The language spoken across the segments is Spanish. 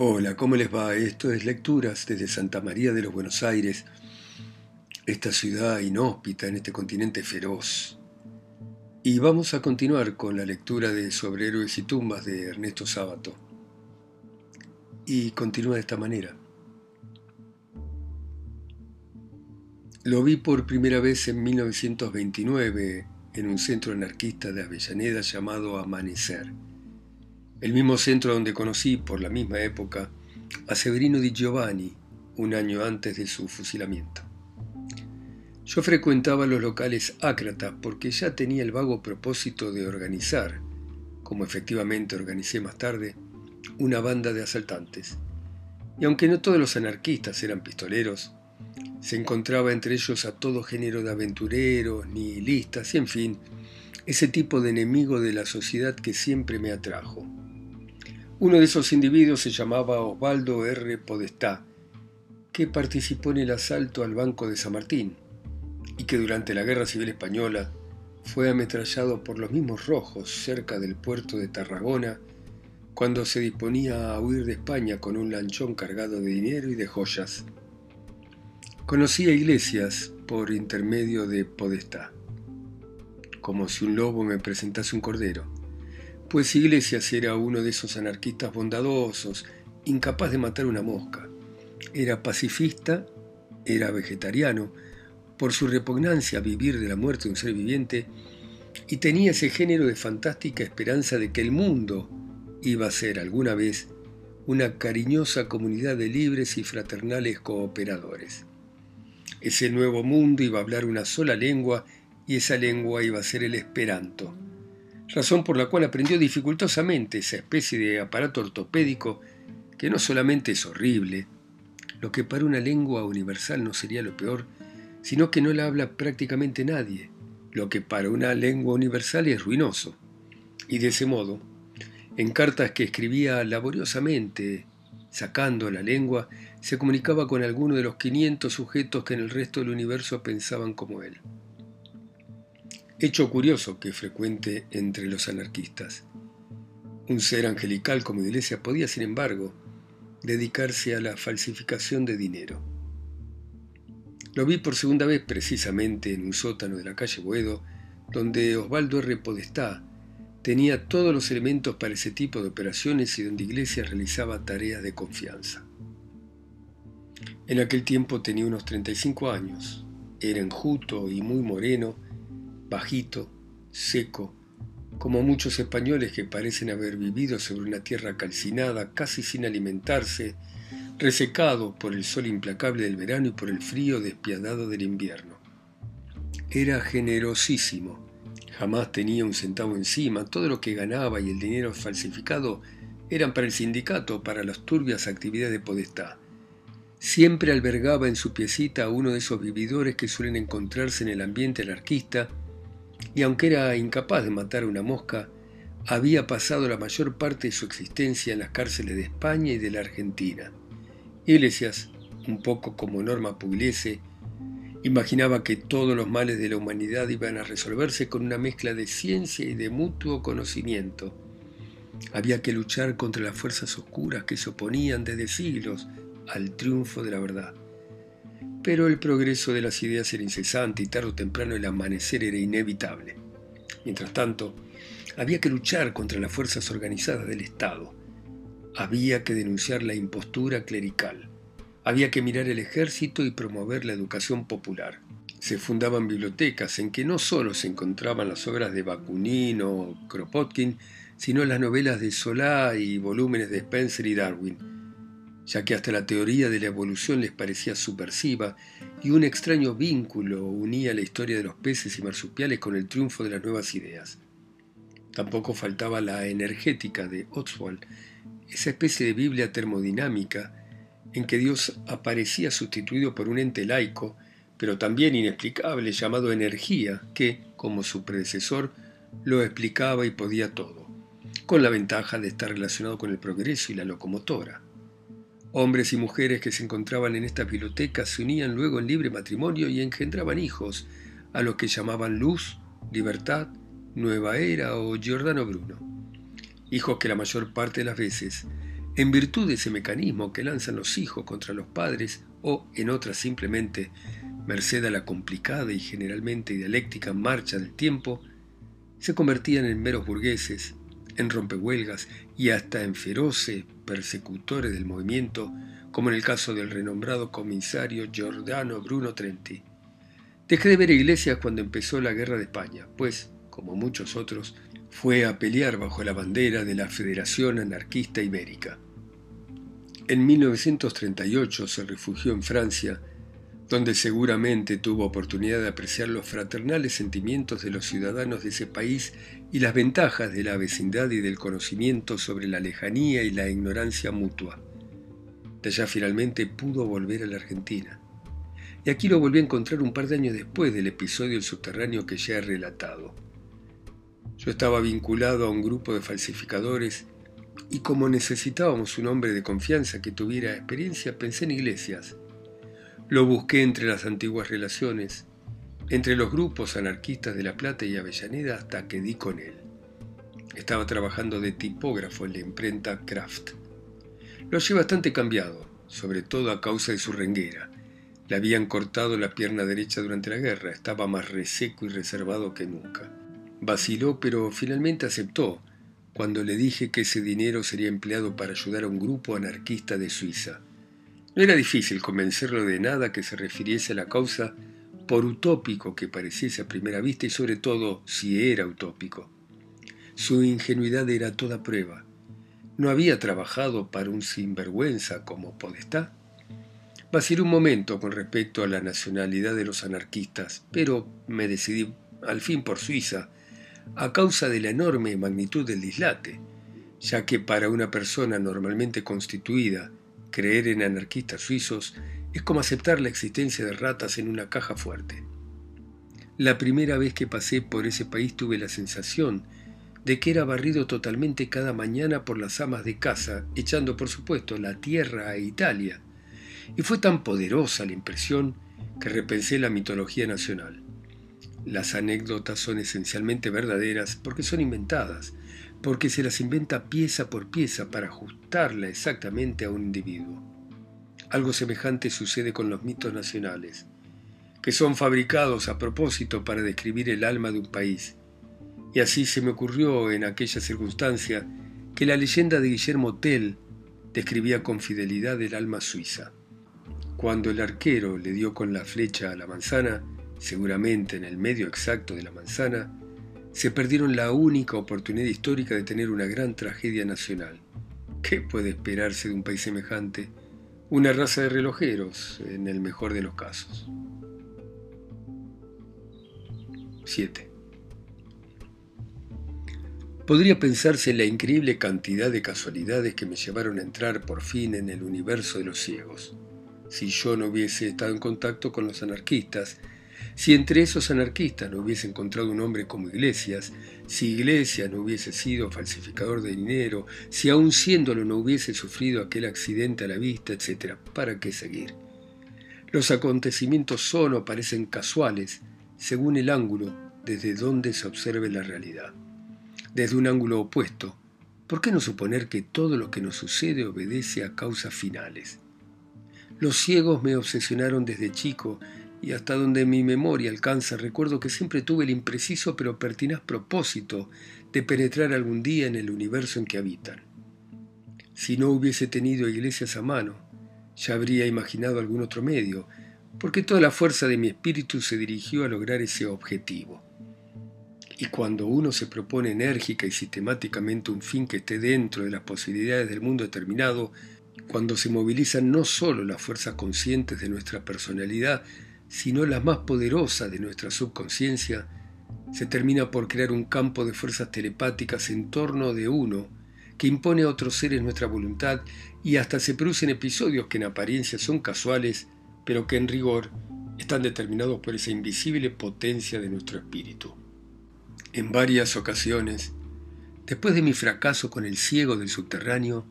Hola, ¿cómo les va? Esto es Lecturas desde Santa María de los Buenos Aires, esta ciudad inhóspita en este continente feroz. Y vamos a continuar con la lectura de Sobre héroes y tumbas de Ernesto Sábato. Y continúa de esta manera. Lo vi por primera vez en 1929 en un centro anarquista de Avellaneda llamado Amanecer el mismo centro donde conocí por la misma época a Severino di Giovanni un año antes de su fusilamiento. Yo frecuentaba los locales ácratas porque ya tenía el vago propósito de organizar, como efectivamente organicé más tarde, una banda de asaltantes. Y aunque no todos los anarquistas eran pistoleros, se encontraba entre ellos a todo género de aventureros, nihilistas y en fin, ese tipo de enemigo de la sociedad que siempre me atrajo. Uno de esos individuos se llamaba Osvaldo R. Podestá, que participó en el asalto al Banco de San Martín y que durante la Guerra Civil Española fue ametrallado por los mismos rojos cerca del puerto de Tarragona cuando se disponía a huir de España con un lanchón cargado de dinero y de joyas. Conocí Iglesias por intermedio de Podestá, como si un lobo me presentase un cordero pues Iglesias era uno de esos anarquistas bondadosos, incapaz de matar una mosca. Era pacifista, era vegetariano, por su repugnancia a vivir de la muerte de un ser viviente, y tenía ese género de fantástica esperanza de que el mundo iba a ser alguna vez una cariñosa comunidad de libres y fraternales cooperadores. Ese nuevo mundo iba a hablar una sola lengua y esa lengua iba a ser el esperanto razón por la cual aprendió dificultosamente esa especie de aparato ortopédico que no solamente es horrible, lo que para una lengua universal no sería lo peor, sino que no la habla prácticamente nadie, lo que para una lengua universal es ruinoso. Y de ese modo, en cartas que escribía laboriosamente, sacando la lengua, se comunicaba con alguno de los 500 sujetos que en el resto del universo pensaban como él hecho curioso que frecuente entre los anarquistas. Un ser angelical como Iglesia podía, sin embargo, dedicarse a la falsificación de dinero. Lo vi por segunda vez precisamente en un sótano de la calle Boedo, donde Osvaldo R. Podestá tenía todos los elementos para ese tipo de operaciones y donde Iglesia realizaba tareas de confianza. En aquel tiempo tenía unos 35 años, era enjuto y muy moreno, bajito, seco, como muchos españoles que parecen haber vivido sobre una tierra calcinada, casi sin alimentarse, resecado por el sol implacable del verano y por el frío despiadado del invierno. Era generosísimo, jamás tenía un centavo encima, todo lo que ganaba y el dinero falsificado eran para el sindicato para las turbias actividades de Podestá. Siempre albergaba en su piecita uno de esos vividores que suelen encontrarse en el ambiente anarquista y aunque era incapaz de matar una mosca, había pasado la mayor parte de su existencia en las cárceles de España y de la Argentina. Iglesias, un poco como Norma Pugliese, imaginaba que todos los males de la humanidad iban a resolverse con una mezcla de ciencia y de mutuo conocimiento. Había que luchar contra las fuerzas oscuras que se oponían desde siglos al triunfo de la verdad. Pero el progreso de las ideas era incesante y tarde o temprano el amanecer era inevitable. Mientras tanto, había que luchar contra las fuerzas organizadas del Estado. Había que denunciar la impostura clerical. Había que mirar el ejército y promover la educación popular. Se fundaban bibliotecas en que no solo se encontraban las obras de Bakunin o Kropotkin, sino las novelas de Solá y volúmenes de Spencer y Darwin ya que hasta la teoría de la evolución les parecía subversiva y un extraño vínculo unía la historia de los peces y marsupiales con el triunfo de las nuevas ideas. Tampoco faltaba la energética de Oswald, esa especie de Biblia termodinámica en que Dios aparecía sustituido por un ente laico, pero también inexplicable llamado energía, que, como su predecesor, lo explicaba y podía todo, con la ventaja de estar relacionado con el progreso y la locomotora. Hombres y mujeres que se encontraban en estas bibliotecas se unían luego en libre matrimonio y engendraban hijos, a los que llamaban Luz, Libertad, Nueva Era o Giordano Bruno. Hijos que la mayor parte de las veces en virtud de ese mecanismo que lanzan los hijos contra los padres o, en otras simplemente, merced a la complicada y generalmente dialéctica marcha del tiempo, se convertían en meros burgueses, en rompehuelgas y hasta en feroces persecutores del movimiento, como en el caso del renombrado comisario Giordano Bruno Trenti. Dejé de ver iglesias cuando empezó la guerra de España, pues, como muchos otros, fue a pelear bajo la bandera de la Federación Anarquista Ibérica. En 1938 se refugió en Francia, donde seguramente tuvo oportunidad de apreciar los fraternales sentimientos de los ciudadanos de ese país y las ventajas de la vecindad y del conocimiento sobre la lejanía y la ignorancia mutua. De allá finalmente pudo volver a la Argentina. Y aquí lo volví a encontrar un par de años después del episodio del subterráneo que ya he relatado. Yo estaba vinculado a un grupo de falsificadores y como necesitábamos un hombre de confianza que tuviera experiencia, pensé en iglesias. Lo busqué entre las antiguas relaciones, entre los grupos anarquistas de La Plata y Avellaneda hasta que di con él. Estaba trabajando de tipógrafo en la imprenta Kraft. Lo hallé bastante cambiado, sobre todo a causa de su renguera. Le habían cortado la pierna derecha durante la guerra, estaba más reseco y reservado que nunca. Vaciló, pero finalmente aceptó, cuando le dije que ese dinero sería empleado para ayudar a un grupo anarquista de Suiza. No era difícil convencerlo de nada que se refiriese a la causa, por utópico que pareciese a primera vista y sobre todo si era utópico. Su ingenuidad era toda prueba. No había trabajado para un sinvergüenza como Podestá. Vacilé un momento con respecto a la nacionalidad de los anarquistas, pero me decidí al fin por Suiza, a causa de la enorme magnitud del dislate, ya que para una persona normalmente constituida, creer en anarquistas suizos es como aceptar la existencia de ratas en una caja fuerte. La primera vez que pasé por ese país tuve la sensación de que era barrido totalmente cada mañana por las amas de casa, echando por supuesto la tierra a Italia, y fue tan poderosa la impresión que repensé la mitología nacional. Las anécdotas son esencialmente verdaderas porque son inventadas, porque se las inventa pieza por pieza para ajustarla exactamente a un individuo. Algo semejante sucede con los mitos nacionales, que son fabricados a propósito para describir el alma de un país. Y así se me ocurrió en aquella circunstancia que la leyenda de Guillermo Tell describía con fidelidad el alma suiza. Cuando el arquero le dio con la flecha a la manzana, seguramente en el medio exacto de la manzana, se perdieron la única oportunidad histórica de tener una gran tragedia nacional. ¿Qué puede esperarse de un país semejante? Una raza de relojeros, en el mejor de los casos. 7. Podría pensarse en la increíble cantidad de casualidades que me llevaron a entrar por fin en el universo de los ciegos. Si yo no hubiese estado en contacto con los anarquistas, si entre esos anarquistas no hubiese encontrado un hombre como Iglesias, si Iglesias no hubiese sido falsificador de dinero, si aún siéndolo no hubiese sufrido aquel accidente a la vista, etc., ¿para qué seguir? Los acontecimientos son o parecen casuales según el ángulo desde donde se observe la realidad. Desde un ángulo opuesto, ¿por qué no suponer que todo lo que nos sucede obedece a causas finales? Los ciegos me obsesionaron desde chico y hasta donde mi memoria alcanza recuerdo que siempre tuve el impreciso pero pertinaz propósito de penetrar algún día en el universo en que habitan. Si no hubiese tenido iglesias a mano, ya habría imaginado algún otro medio, porque toda la fuerza de mi espíritu se dirigió a lograr ese objetivo. Y cuando uno se propone enérgica y sistemáticamente un fin que esté dentro de las posibilidades del mundo determinado, cuando se movilizan no solo las fuerzas conscientes de nuestra personalidad, sino la más poderosa de nuestra subconsciencia, se termina por crear un campo de fuerzas telepáticas en torno de uno que impone a otros seres nuestra voluntad y hasta se producen episodios que en apariencia son casuales, pero que en rigor están determinados por esa invisible potencia de nuestro espíritu. En varias ocasiones, después de mi fracaso con el ciego del subterráneo,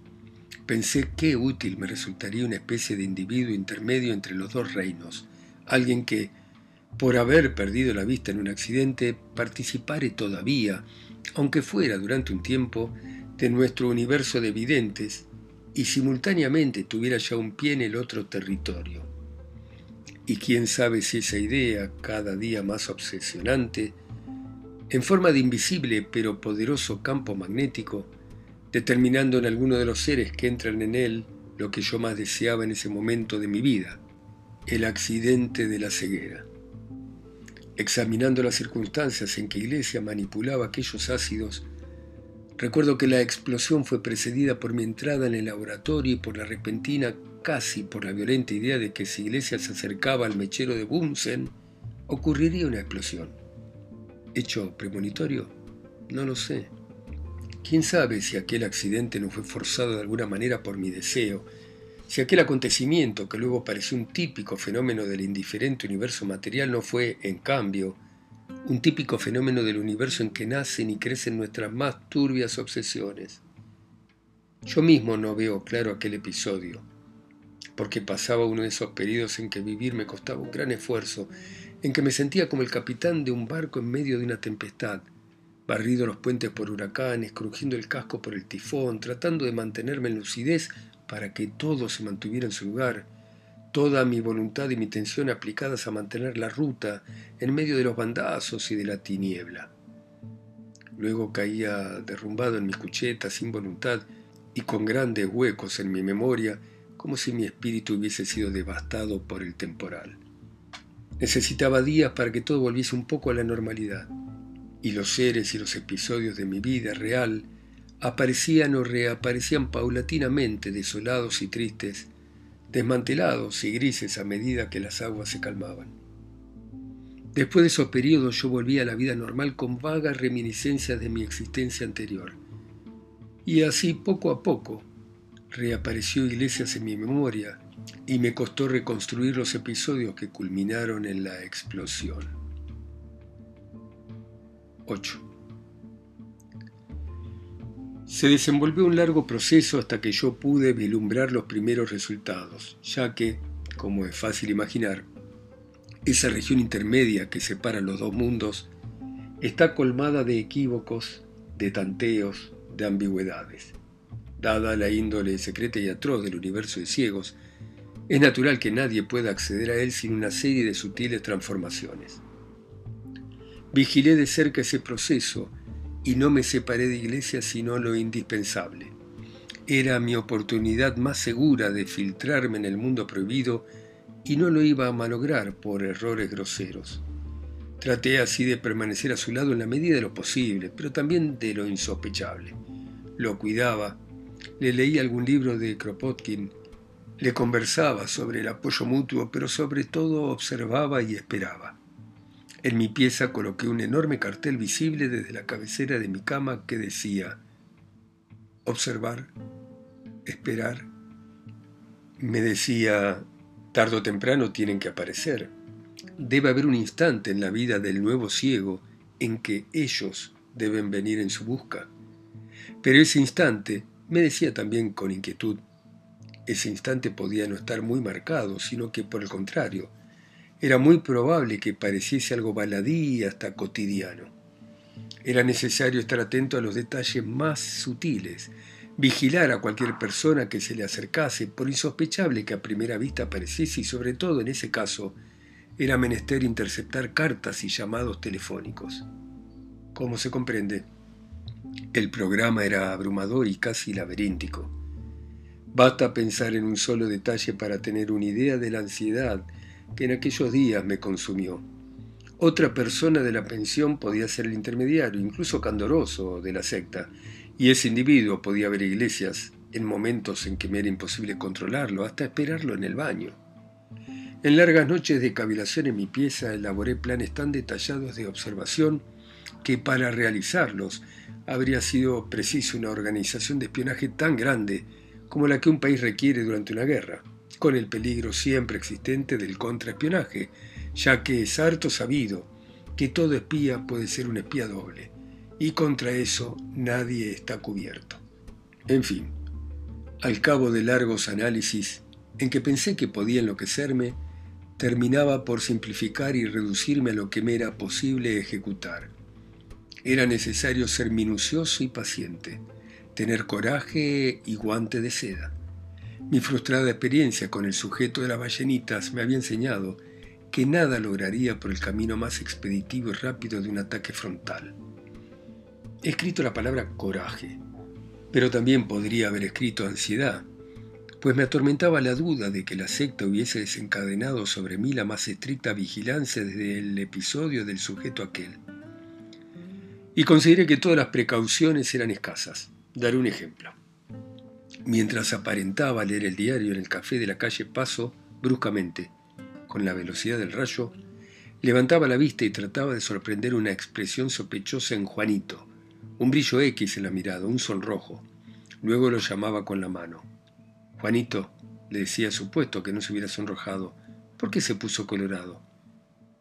pensé qué útil me resultaría una especie de individuo intermedio entre los dos reinos, alguien que, por haber perdido la vista en un accidente, participare todavía, aunque fuera durante un tiempo, de nuestro universo de videntes y simultáneamente tuviera ya un pie en el otro territorio. Y quién sabe si esa idea, cada día más obsesionante, en forma de invisible pero poderoso campo magnético, determinando en alguno de los seres que entran en él lo que yo más deseaba en ese momento de mi vida, el accidente de la ceguera. Examinando las circunstancias en que Iglesia manipulaba aquellos ácidos, recuerdo que la explosión fue precedida por mi entrada en el laboratorio y por la repentina, casi por la violenta idea de que si Iglesia se acercaba al mechero de Bunsen, ocurriría una explosión. ¿Hecho premonitorio? No lo sé. ¿Quién sabe si aquel accidente no fue forzado de alguna manera por mi deseo si aquel acontecimiento, que luego pareció un típico fenómeno del indiferente universo material, no fue, en cambio, un típico fenómeno del universo en que nacen y crecen nuestras más turbias obsesiones. Yo mismo no veo claro aquel episodio, porque pasaba uno de esos periodos en que vivir me costaba un gran esfuerzo, en que me sentía como el capitán de un barco en medio de una tempestad, barrido los puentes por huracanes, crujiendo el casco por el tifón, tratando de mantenerme en lucidez para que todo se mantuviera en su lugar, toda mi voluntad y mi tensión aplicadas a mantener la ruta en medio de los bandazos y de la tiniebla. Luego caía derrumbado en mi cucheta sin voluntad y con grandes huecos en mi memoria, como si mi espíritu hubiese sido devastado por el temporal. Necesitaba días para que todo volviese un poco a la normalidad, y los seres y los episodios de mi vida real aparecían o reaparecían paulatinamente desolados y tristes, desmantelados y grises a medida que las aguas se calmaban. Después de esos periodos yo volví a la vida normal con vagas reminiscencias de mi existencia anterior. Y así poco a poco reapareció Iglesias en mi memoria y me costó reconstruir los episodios que culminaron en la explosión. 8. Se desenvolvió un largo proceso hasta que yo pude vislumbrar los primeros resultados, ya que, como es fácil imaginar, esa región intermedia que separa los dos mundos está colmada de equívocos, de tanteos, de ambigüedades. Dada la índole secreta y atroz del universo de ciegos, es natural que nadie pueda acceder a él sin una serie de sutiles transformaciones. Vigilé de cerca ese proceso y no me separé de iglesia sino lo indispensable. Era mi oportunidad más segura de filtrarme en el mundo prohibido y no lo iba a malograr por errores groseros. Traté así de permanecer a su lado en la medida de lo posible, pero también de lo insospechable. Lo cuidaba, le leí algún libro de Kropotkin, le conversaba sobre el apoyo mutuo, pero sobre todo observaba y esperaba. En mi pieza coloqué un enorme cartel visible desde la cabecera de mi cama que decía, observar, esperar. Me decía, tarde o temprano tienen que aparecer. Debe haber un instante en la vida del nuevo ciego en que ellos deben venir en su busca. Pero ese instante, me decía también con inquietud, ese instante podía no estar muy marcado, sino que por el contrario, era muy probable que pareciese algo baladí hasta cotidiano. Era necesario estar atento a los detalles más sutiles, vigilar a cualquier persona que se le acercase, por insospechable que a primera vista pareciese, y sobre todo en ese caso, era menester interceptar cartas y llamados telefónicos. Como se comprende, el programa era abrumador y casi laberíntico. Basta pensar en un solo detalle para tener una idea de la ansiedad que en aquellos días me consumió. Otra persona de la pensión podía ser el intermediario, incluso candoroso, de la secta, y ese individuo podía ver iglesias en momentos en que me era imposible controlarlo, hasta esperarlo en el baño. En largas noches de cavilación en mi pieza elaboré planes tan detallados de observación que para realizarlos habría sido preciso una organización de espionaje tan grande como la que un país requiere durante una guerra con el peligro siempre existente del contraespionaje, ya que es harto sabido que todo espía puede ser un espía doble, y contra eso nadie está cubierto. En fin, al cabo de largos análisis, en que pensé que podía enloquecerme, terminaba por simplificar y reducirme a lo que me era posible ejecutar. Era necesario ser minucioso y paciente, tener coraje y guante de seda Mi frustrada experiencia con el sujeto de las ballenitas me había enseñado que nada lograría por el camino más expeditivo y rápido de un ataque frontal. He escrito la palabra coraje, pero también podría haber escrito ansiedad, pues me atormentaba la duda de que la secta hubiese desencadenado sobre mí la más estricta vigilancia desde el episodio del sujeto aquel. Y consideré que todas las precauciones eran escasas. Daré un ejemplo. Mientras aparentaba leer el diario en el café de la calle Paso, bruscamente, con la velocidad del rayo, levantaba la vista y trataba de sorprender una expresión sospechosa en Juanito, un brillo X en la mirada, un sonrojo. Luego lo llamaba con la mano. Juanito, le decía supuesto que no se hubiera sonrojado, ¿por qué se puso colorado?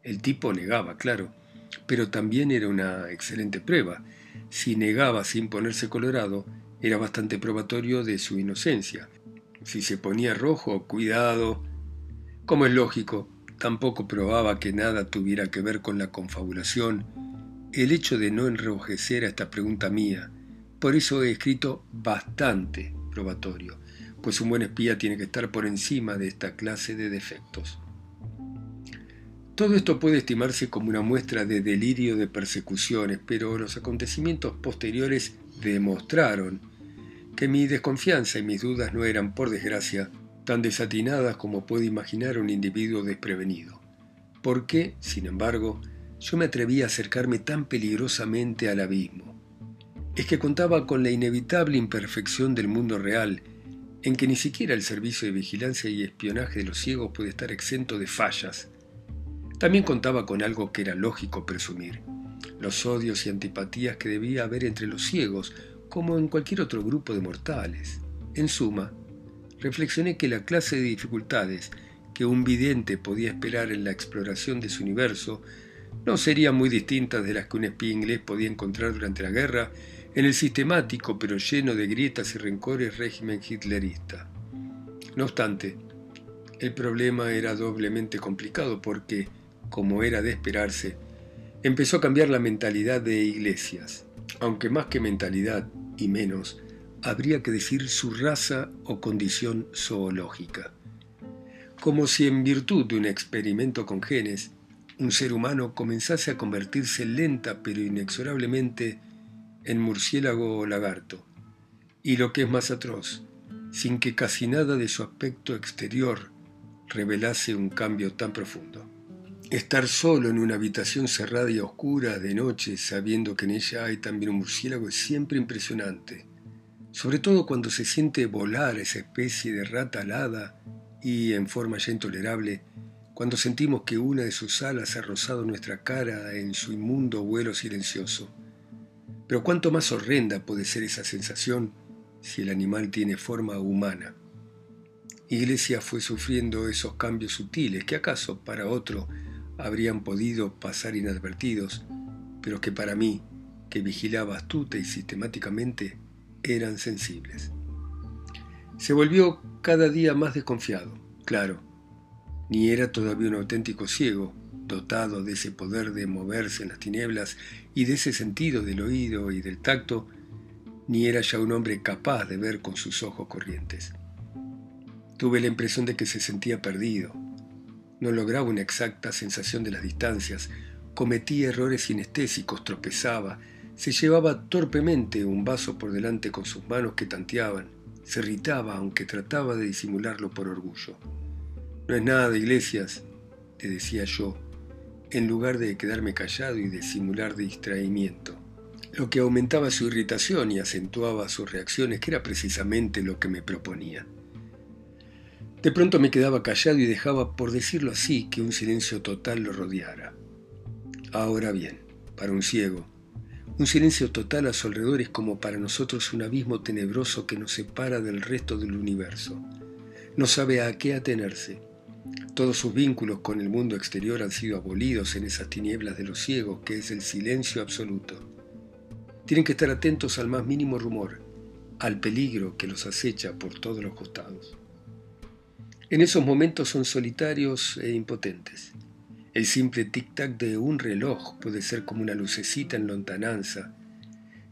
El tipo negaba, claro, pero también era una excelente prueba. Si negaba sin ponerse colorado, era bastante probatorio de su inocencia. Si se ponía rojo, cuidado. Como es lógico, tampoco probaba que nada tuviera que ver con la confabulación el hecho de no enrojecer a esta pregunta mía. Por eso he escrito bastante probatorio, pues un buen espía tiene que estar por encima de esta clase de defectos. Todo esto puede estimarse como una muestra de delirio de persecuciones, pero los acontecimientos posteriores demostraron que mi desconfianza y mis dudas no eran, por desgracia, tan desatinadas como puede imaginar un individuo desprevenido. Porque, sin embargo, yo me atreví a acercarme tan peligrosamente al abismo. Es que contaba con la inevitable imperfección del mundo real, en que ni siquiera el servicio de vigilancia y espionaje de los ciegos puede estar exento de fallas. También contaba con algo que era lógico presumir, los odios y antipatías que debía haber entre los ciegos, como en cualquier otro grupo de mortales. En suma, reflexioné que la clase de dificultades que un vidente podía esperar en la exploración de su universo no serían muy distintas de las que un espía inglés podía encontrar durante la guerra en el sistemático pero lleno de grietas y rencores régimen hitlerista. No obstante, el problema era doblemente complicado porque, como era de esperarse, empezó a cambiar la mentalidad de Iglesias, aunque más que mentalidad y menos, habría que decir su raza o condición zoológica. Como si en virtud de un experimento con genes, un ser humano comenzase a convertirse lenta pero inexorablemente en murciélago o lagarto, y lo que es más atroz, sin que casi nada de su aspecto exterior revelase un cambio tan profundo. Estar solo en una habitación cerrada y oscura de noche, sabiendo que en ella hay también un murciélago, es siempre impresionante, sobre todo cuando se siente volar esa especie de rata alada y, en forma ya intolerable, cuando sentimos que una de sus alas ha rozado nuestra cara en su inmundo vuelo silencioso. Pero cuánto más horrenda puede ser esa sensación si el animal tiene forma humana. Iglesia fue sufriendo esos cambios sutiles que acaso para otro habrían podido pasar inadvertidos, pero que para mí, que vigilaba astuta y sistemáticamente, eran sensibles. Se volvió cada día más desconfiado, claro, ni era todavía un auténtico ciego, dotado de ese poder de moverse en las tinieblas y de ese sentido del oído y del tacto, ni era ya un hombre capaz de ver con sus ojos corrientes. Tuve la impresión de que se sentía perdido. No lograba una exacta sensación de las distancias, cometía errores sinestésicos, tropezaba, se llevaba torpemente un vaso por delante con sus manos que tanteaban, se irritaba aunque trataba de disimularlo por orgullo. No es nada de iglesias, le decía yo, en lugar de quedarme callado y de simular distraimiento. Lo que aumentaba su irritación y acentuaba sus reacciones, que era precisamente lo que me proponía. De pronto me quedaba callado y dejaba, por decirlo así, que un silencio total lo rodeara. Ahora bien, para un ciego, un silencio total a su alrededor es como para nosotros un abismo tenebroso que nos separa del resto del universo. No sabe a qué atenerse, todos sus vínculos con el mundo exterior han sido abolidos en esas tinieblas de los ciegos, que es el silencio absoluto. Tienen que estar atentos al más mínimo rumor, al peligro que los acecha por todos los costados. En esos momentos son solitarios e impotentes. El simple tic-tac de un reloj puede ser como una lucecita en lontananza.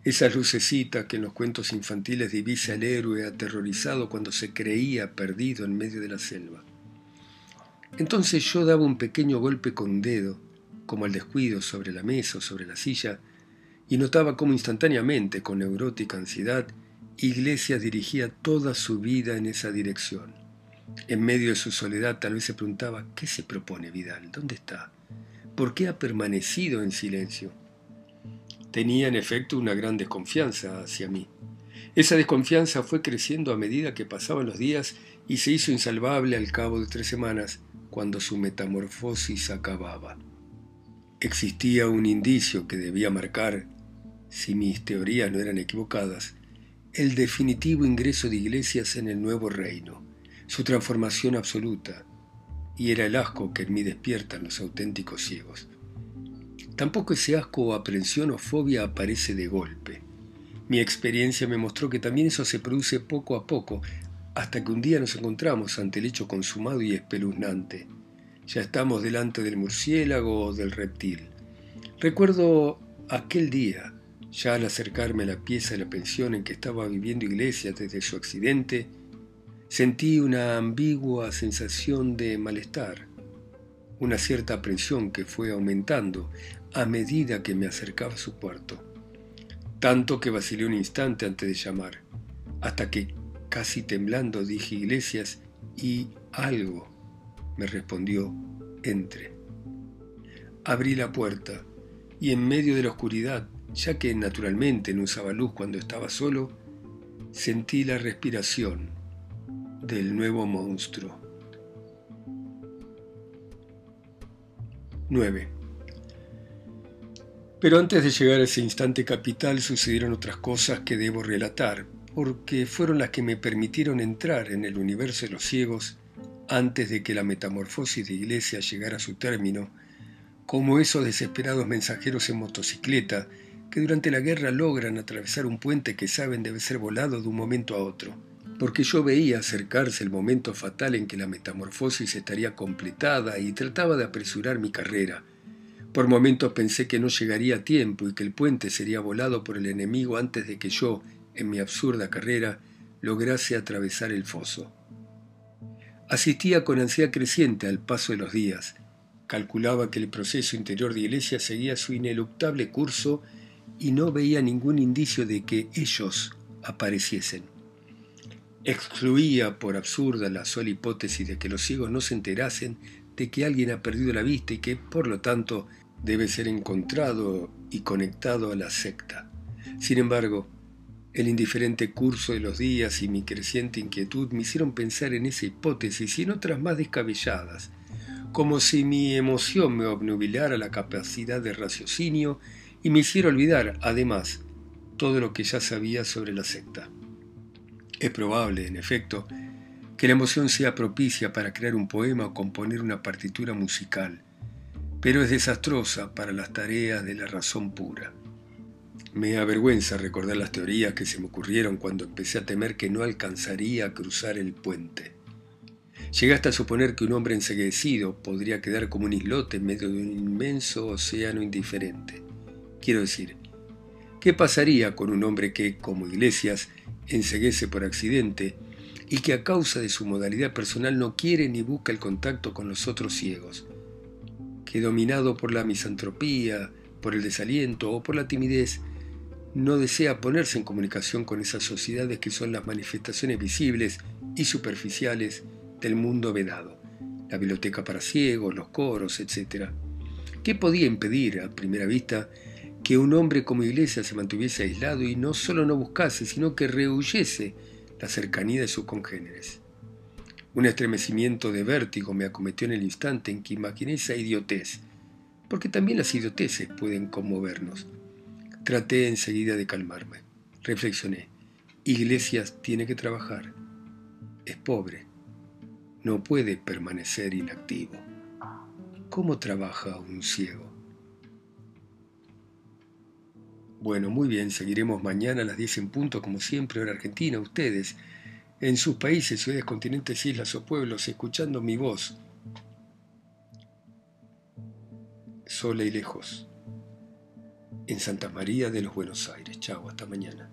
Esas lucecitas que en los cuentos infantiles divisa el héroe aterrorizado cuando se creía perdido en medio de la selva. Entonces yo daba un pequeño golpe con dedo, como el descuido sobre la mesa o sobre la silla, y notaba cómo instantáneamente, con neurótica ansiedad, Iglesias dirigía toda su vida en esa dirección. En medio de su soledad tal vez se preguntaba, ¿qué se propone Vidal? ¿Dónde está? ¿Por qué ha permanecido en silencio? Tenía en efecto una gran desconfianza hacia mí. Esa desconfianza fue creciendo a medida que pasaban los días y se hizo insalvable al cabo de tres semanas, cuando su metamorfosis acababa. Existía un indicio que debía marcar, si mis teorías no eran equivocadas, el definitivo ingreso de Iglesias en el nuevo reino, su transformación absoluta, y era el asco que en mí despiertan los auténticos ciegos. Tampoco ese asco aprensión o fobia aparece de golpe. Mi experiencia me mostró que también eso se produce poco a poco, hasta que un día nos encontramos ante el hecho consumado y espeluznante. Ya estamos delante del murciélago o del reptil. Recuerdo aquel día, ya al acercarme a la pieza de la pensión en que estaba viviendo Iglesias desde su accidente, sentí una ambigua sensación de malestar, una cierta aprensión que fue aumentando a medida que me acercaba a su puerto, tanto que vacilé un instante antes de llamar, hasta que, casi temblando, dije Iglesias y algo me respondió, entre. Abrí la puerta y en medio de la oscuridad, ya que naturalmente no usaba luz cuando estaba solo, sentí la respiración del nuevo monstruo. 9. Pero antes de llegar a ese instante capital sucedieron otras cosas que debo relatar, porque fueron las que me permitieron entrar en el universo de los ciegos antes de que la metamorfosis de iglesia llegara a su término, como esos desesperados mensajeros en motocicleta que durante la guerra logran atravesar un puente que saben debe ser volado de un momento a otro, porque yo veía acercarse el momento fatal en que la metamorfosis estaría completada y trataba de apresurar mi carrera, por momentos pensé que no llegaría a tiempo y que el puente sería volado por el enemigo antes de que yo, en mi absurda carrera, lograse atravesar el foso. Asistía con ansiedad creciente al paso de los días. Calculaba que el proceso interior de Iglesia seguía su ineluctable curso y no veía ningún indicio de que ellos apareciesen. Excluía por absurda la sola hipótesis de que los ciegos no se enterasen de que alguien ha perdido la vista y que, por lo tanto, debe ser encontrado y conectado a la secta. Sin embargo, el indiferente curso de los días y mi creciente inquietud me hicieron pensar en esa hipótesis y en otras más descabelladas, como si mi emoción me obnubilara la capacidad de raciocinio y me hiciera olvidar, además, todo lo que ya sabía sobre la secta. Es probable, en efecto, que la emoción sea propicia para crear un poema o componer una partitura musical, pero es desastrosa para las tareas de la razón pura. Me avergüenza recordar las teorías que se me ocurrieron cuando empecé a temer que no alcanzaría a cruzar el puente. Llegué hasta a suponer que un hombre enseguecido podría quedar como un islote en medio de un inmenso océano indiferente. Quiero decir, ¿qué pasaría con un hombre que, como Iglesias, enseguece por accidente y que a causa de su modalidad personal no quiere ni busca el contacto con los otros ciegos? que dominado por la misantropía, por el desaliento o por la timidez, no desea ponerse en comunicación con esas sociedades que son las manifestaciones visibles y superficiales del mundo vedado, la biblioteca para ciegos, los coros, etc. ¿Qué podía impedir, a primera vista, que un hombre como Iglesia se mantuviese aislado y no solo no buscase, sino que rehuyese la cercanía de sus congéneres? Un estremecimiento de vértigo me acometió en el instante en que imaginé esa idiotez, porque también las idioteces pueden conmovernos. Traté enseguida de calmarme. Reflexioné. Iglesias tiene que trabajar. Es pobre. No puede permanecer inactivo. ¿Cómo trabaja un ciego? Bueno, muy bien, seguiremos mañana a las 10 en punto, como siempre, hora argentina, ustedes en sus países, ciudades, continentes, islas o pueblos, escuchando mi voz, sola y lejos. en Santa María de los Buenos Aires. Chao, hasta mañana.